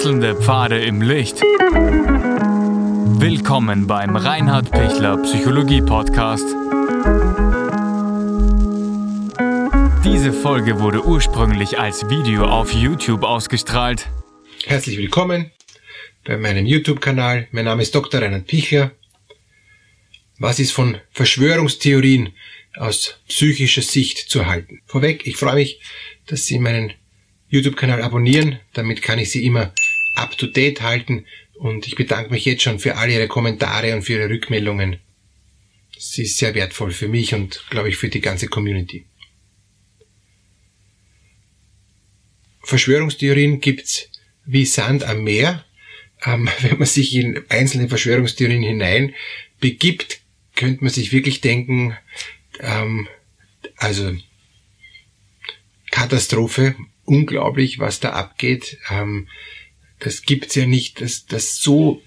Wechselnde Pfade im Licht. Willkommen beim Reinhard Pichler Psychologie Podcast. Diese Folge wurde ursprünglich als Video auf YouTube ausgestrahlt. Herzlich willkommen bei meinem YouTube-Kanal. Mein Name ist Dr. Reinhard Pichler. Was ist von Verschwörungstheorien aus psychischer Sicht zu halten? Vorweg, ich freue mich, dass Sie meinen YouTube-Kanal abonnieren. Damit kann ich Sie immer up to date halten. Und ich bedanke mich jetzt schon für all Ihre Kommentare und für Ihre Rückmeldungen. Sie ist sehr wertvoll für mich und, glaube ich, für die ganze Community. Verschwörungstheorien gibt's wie Sand am Meer. Ähm, wenn man sich in einzelne Verschwörungstheorien hinein begibt, könnte man sich wirklich denken, ähm, also Katastrophe, unglaublich, was da abgeht. Ähm, das gibt's ja nicht, dass das so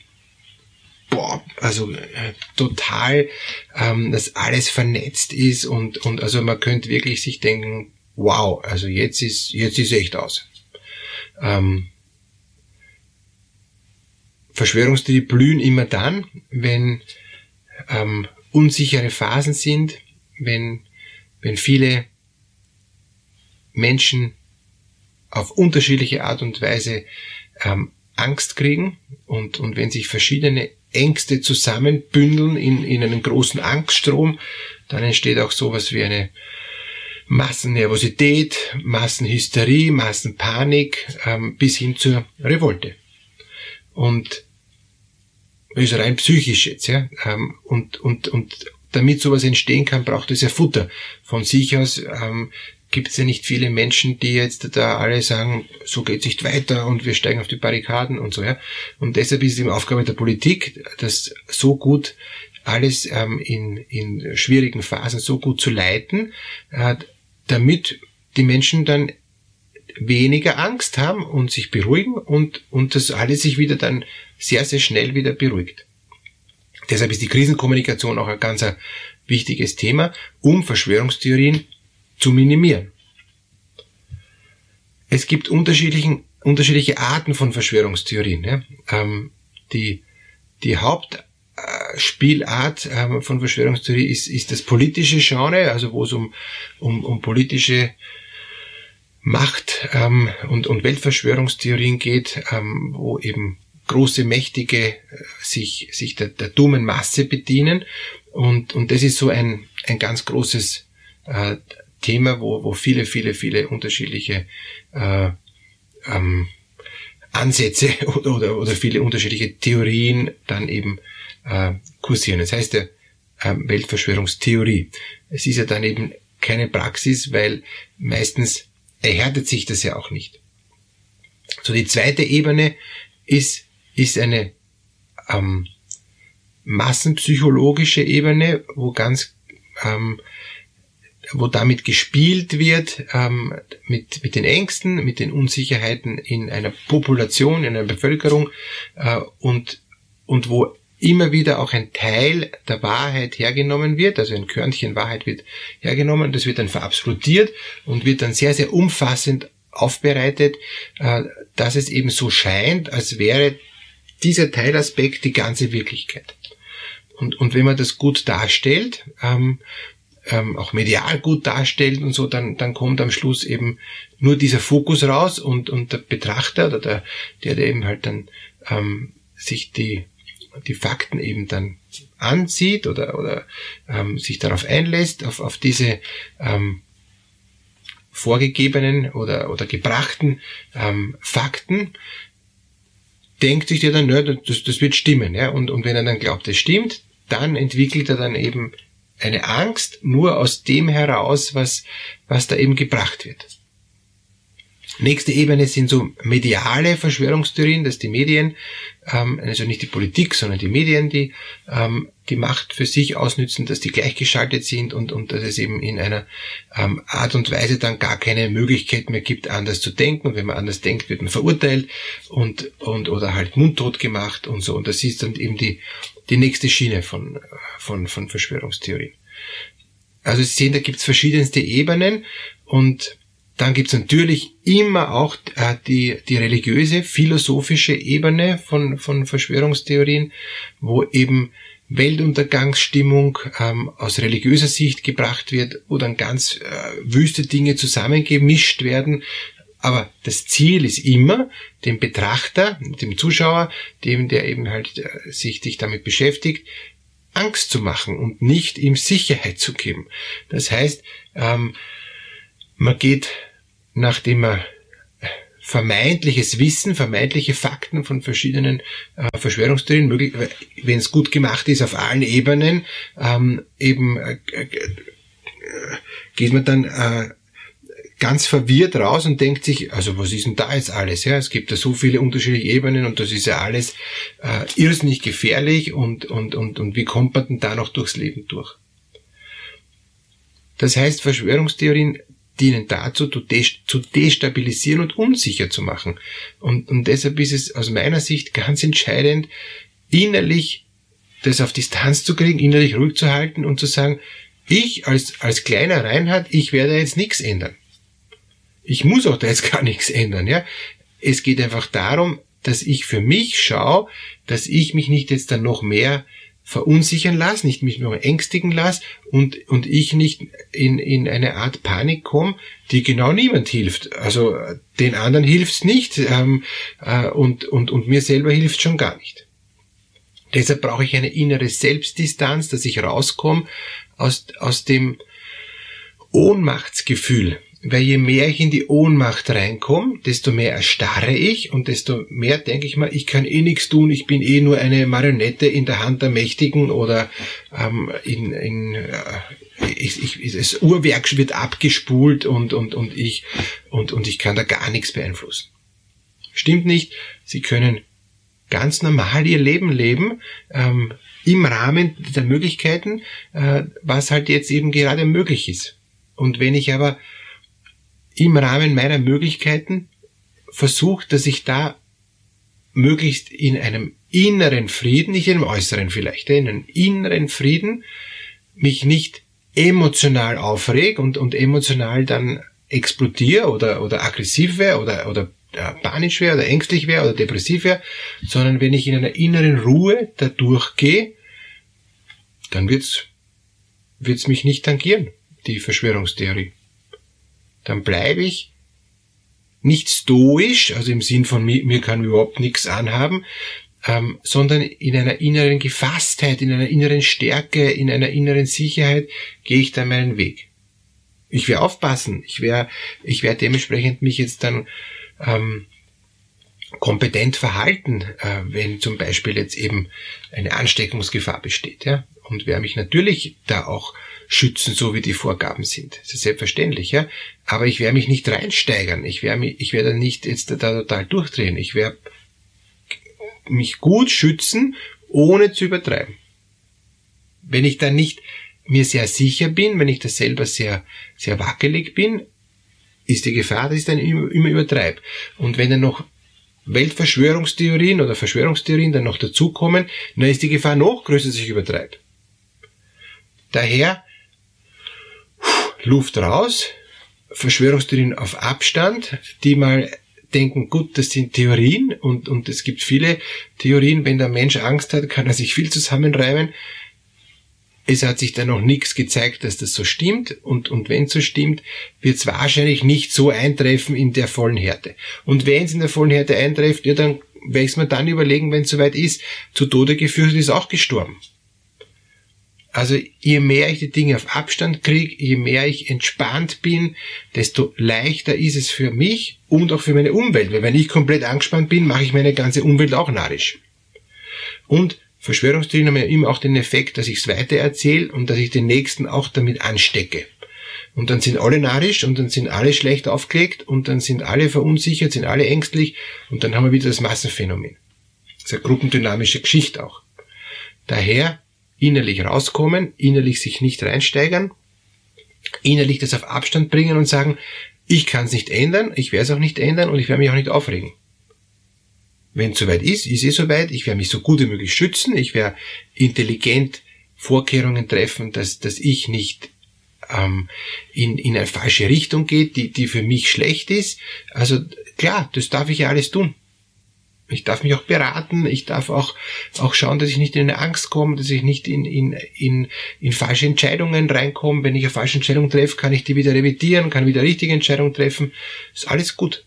boah, also äh, total, ähm, dass alles vernetzt ist und und also man könnte wirklich sich denken, wow, also jetzt ist jetzt ist echt aus. Ähm, Verschwörungstheorien blühen immer dann, wenn ähm, unsichere Phasen sind, wenn wenn viele Menschen auf unterschiedliche Art und Weise ähm, Angst kriegen und, und wenn sich verschiedene Ängste zusammenbündeln in, in einen großen Angststrom, dann entsteht auch sowas wie eine Massennervosität, Massenhysterie, Massenpanik ähm, bis hin zur Revolte. Und das ist rein psychisch jetzt, ja. Ähm, und, und, und damit sowas entstehen kann, braucht es ja Futter. Von sich aus ähm, gibt es ja nicht viele Menschen, die jetzt da alle sagen, so geht's nicht weiter und wir steigen auf die Barrikaden und so, ja. Und deshalb ist es die Aufgabe der Politik, das so gut alles ähm, in, in schwierigen Phasen so gut zu leiten, äh, damit die Menschen dann weniger Angst haben und sich beruhigen und, und das alles sich wieder dann sehr, sehr schnell wieder beruhigt. Deshalb ist die Krisenkommunikation auch ein ganz wichtiges Thema, um Verschwörungstheorien zu minimieren. Es gibt unterschiedlichen, unterschiedliche Arten von Verschwörungstheorien. Ja? Ähm, die, die Hauptspielart äh, von Verschwörungstheorie ist, ist das politische Genre, also wo es um, um, um politische Macht ähm, und, und Weltverschwörungstheorien geht, ähm, wo eben große Mächtige äh, sich, sich der, der dummen Masse bedienen. Und, und das ist so ein, ein ganz großes äh, Thema, wo, wo viele, viele, viele unterschiedliche äh, ähm, Ansätze oder, oder, oder viele unterschiedliche Theorien dann eben äh, kursieren. Das heißt ja äh, Weltverschwörungstheorie. Es ist ja dann eben keine Praxis, weil meistens erhärtet sich das ja auch nicht. So die zweite Ebene ist, ist eine ähm, massenpsychologische Ebene, wo ganz ähm, wo damit gespielt wird, ähm, mit, mit den Ängsten, mit den Unsicherheiten in einer Population, in einer Bevölkerung äh, und, und wo immer wieder auch ein Teil der Wahrheit hergenommen wird, also ein Körnchen Wahrheit wird hergenommen, das wird dann verabsolutiert und wird dann sehr, sehr umfassend aufbereitet, äh, dass es eben so scheint, als wäre dieser Teilaspekt die ganze Wirklichkeit. Und, und wenn man das gut darstellt, ähm, ähm, auch medial gut darstellt und so, dann, dann kommt am Schluss eben nur dieser Fokus raus und, und der Betrachter oder der, der, der eben halt dann ähm, sich die, die Fakten eben dann ansieht oder, oder ähm, sich darauf einlässt, auf, auf diese ähm, vorgegebenen oder, oder gebrachten ähm, Fakten, denkt sich der dann, ja, das, das wird stimmen. Ja? Und, und wenn er dann glaubt, es stimmt, dann entwickelt er dann eben eine Angst nur aus dem heraus, was, was da eben gebracht wird. Nächste Ebene sind so mediale Verschwörungstheorien, dass die Medien, ähm, also nicht die Politik, sondern die Medien, die ähm, die Macht für sich ausnützen, dass die gleichgeschaltet sind und, und dass es eben in einer ähm, Art und Weise dann gar keine Möglichkeit mehr gibt, anders zu denken. Und wenn man anders denkt, wird man verurteilt und, und oder halt mundtot gemacht und so. Und das ist dann eben die, die nächste Schiene von, von, von Verschwörungstheorien. Also Sie sehen, da gibt es verschiedenste Ebenen und Dann gibt's natürlich immer auch äh, die, die religiöse, philosophische Ebene von, von Verschwörungstheorien, wo eben Weltuntergangsstimmung ähm, aus religiöser Sicht gebracht wird, wo dann ganz äh, wüste Dinge zusammengemischt werden. Aber das Ziel ist immer, dem Betrachter, dem Zuschauer, dem, der eben halt äh, sich, sich damit beschäftigt, Angst zu machen und nicht ihm Sicherheit zu geben. Das heißt, ähm, man geht, nachdem man vermeintliches Wissen, vermeintliche Fakten von verschiedenen äh, Verschwörungstheorien, möglich, wenn es gut gemacht ist auf allen Ebenen, ähm, eben äh, äh, geht man dann äh, ganz verwirrt raus und denkt sich, also was ist denn da jetzt alles? Ja, es gibt da so viele unterschiedliche Ebenen und das ist ja alles äh, irrsinnig gefährlich und, und, und, und wie kommt man denn da noch durchs Leben durch? Das heißt, Verschwörungstheorien dienen dazu, zu destabilisieren und unsicher zu machen. Und, und deshalb ist es aus meiner Sicht ganz entscheidend, innerlich das auf Distanz zu kriegen, innerlich ruhig zu halten und zu sagen, ich als, als kleiner Reinhard, ich werde jetzt nichts ändern. Ich muss auch da jetzt gar nichts ändern, ja. Es geht einfach darum, dass ich für mich schaue, dass ich mich nicht jetzt dann noch mehr verunsichern lasse, nicht mich nur ängstigen lasse und, und ich nicht in, in eine Art Panik komme, die genau niemand hilft. Also den anderen hilft's nicht ähm, äh, und, und, und mir selber hilft schon gar nicht. Deshalb brauche ich eine innere Selbstdistanz, dass ich rauskomme aus, aus dem Ohnmachtsgefühl, weil je mehr ich in die Ohnmacht reinkomme, desto mehr erstarre ich und desto mehr denke ich mal, ich kann eh nichts tun, ich bin eh nur eine Marionette in der Hand der Mächtigen oder ähm, in, in äh, ich, ich, das Uhrwerk wird abgespult und, und, und, ich, und, und ich kann da gar nichts beeinflussen. Stimmt nicht, Sie können ganz normal Ihr Leben leben, ähm, im Rahmen der Möglichkeiten, äh, was halt jetzt eben gerade möglich ist. Und wenn ich aber im Rahmen meiner Möglichkeiten versucht, dass ich da möglichst in einem inneren Frieden, nicht in einem äußeren vielleicht, in einem inneren Frieden mich nicht emotional aufreg und, und emotional dann explodiere oder, oder aggressiv wäre oder, oder äh, panisch wäre oder ängstlich wäre oder depressiv wäre, sondern wenn ich in einer inneren Ruhe da durchgehe, dann wird's, wird's mich nicht tangieren, die Verschwörungstheorie dann bleibe ich nicht stoisch, also im Sinn von mir, mir kann überhaupt nichts anhaben, ähm, sondern in einer inneren Gefasstheit, in einer inneren Stärke, in einer inneren Sicherheit gehe ich dann meinen Weg. Ich werde aufpassen, ich werde ich werde dementsprechend mich jetzt dann ähm, kompetent verhalten, äh, wenn zum Beispiel jetzt eben eine Ansteckungsgefahr besteht, ja, und werde mich natürlich da auch schützen, so wie die Vorgaben sind. Das ist selbstverständlich, ja. Aber ich werde mich nicht reinsteigern. Ich werde mich, ich werde nicht jetzt da total durchdrehen. Ich werde mich gut schützen, ohne zu übertreiben. Wenn ich dann nicht mir sehr sicher bin, wenn ich da selber sehr, sehr wackelig bin, ist die Gefahr, dass ich dann immer, immer übertreibe. Und wenn dann noch Weltverschwörungstheorien oder Verschwörungstheorien dann noch dazukommen, dann ist die Gefahr noch größer, dass ich übertreibe. Daher Luft raus, Verschwörungstheorien auf Abstand, die mal denken, gut, das sind Theorien und, und es gibt viele Theorien, wenn der Mensch Angst hat, kann er sich viel zusammenreimen. Es hat sich da noch nichts gezeigt, dass das so stimmt und, und wenn es so stimmt, wird es wahrscheinlich nicht so eintreffen in der vollen Härte. Und wenn es in der vollen Härte eintrifft, ja, dann werde ich mir dann überlegen, wenn es soweit ist, zu Tode geführt ist auch gestorben. Also je mehr ich die Dinge auf Abstand kriege, je mehr ich entspannt bin, desto leichter ist es für mich und auch für meine Umwelt. Weil wenn ich komplett angespannt bin, mache ich meine ganze Umwelt auch narrisch. Und Verschwörungstheorien haben ja immer auch den Effekt, dass ich es weiter erzähle und dass ich den Nächsten auch damit anstecke. Und dann sind alle narrisch und dann sind alle schlecht aufgelegt und dann sind alle verunsichert, sind alle ängstlich und dann haben wir wieder das Massenphänomen. Das ist eine gruppendynamische Geschichte auch. Daher innerlich rauskommen, innerlich sich nicht reinsteigern, innerlich das auf Abstand bringen und sagen, ich kann es nicht ändern, ich werde es auch nicht ändern und ich werde mich auch nicht aufregen. Wenn es soweit ist, ist es soweit, ich werde mich so gut wie möglich schützen, ich werde intelligent Vorkehrungen treffen, dass, dass ich nicht ähm, in, in eine falsche Richtung geht, die, die für mich schlecht ist. Also klar, das darf ich ja alles tun. Ich darf mich auch beraten, ich darf auch, auch schauen, dass ich nicht in eine Angst komme, dass ich nicht in, in, in, in falsche Entscheidungen reinkomme. Wenn ich eine falsche Entscheidung treffe, kann ich die wieder revidieren, kann wieder richtige Entscheidung treffen. Ist alles gut.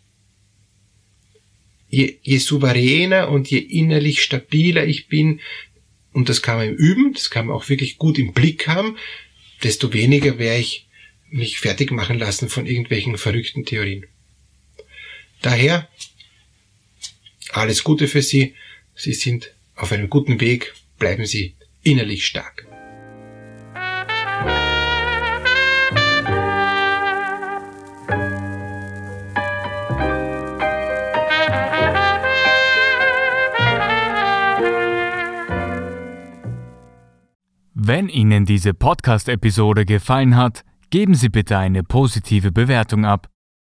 Je, je souveräner und je innerlich stabiler ich bin, und das kann man Üben, das kann man auch wirklich gut im Blick haben, desto weniger werde ich mich fertig machen lassen von irgendwelchen verrückten Theorien. Daher alles Gute für Sie. Sie sind auf einem guten Weg. Bleiben Sie innerlich stark. Wenn Ihnen diese Podcast-Episode gefallen hat, geben Sie bitte eine positive Bewertung ab.